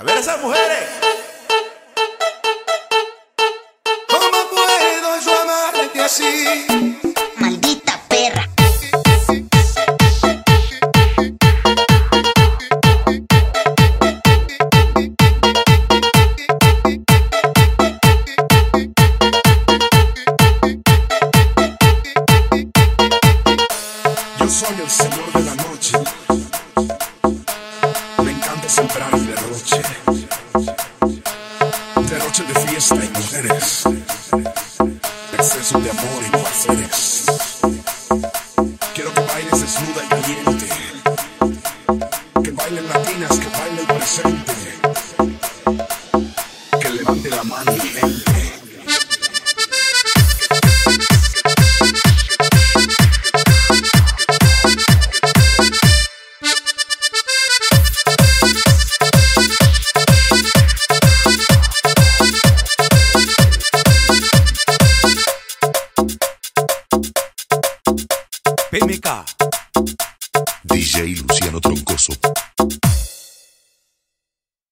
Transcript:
A ver esas mujeres. ¿Cómo puedo yo amarte así? Maldita perra. Yo soy el señor de la noche. Noche de fiesta y mujeres. Exceso de amor y placeres. Quiero que bailes desnuda y caliente. Que bailen latinas, que bailen presente. Que levante la mano y PMK. DJ Luciano Troncoso.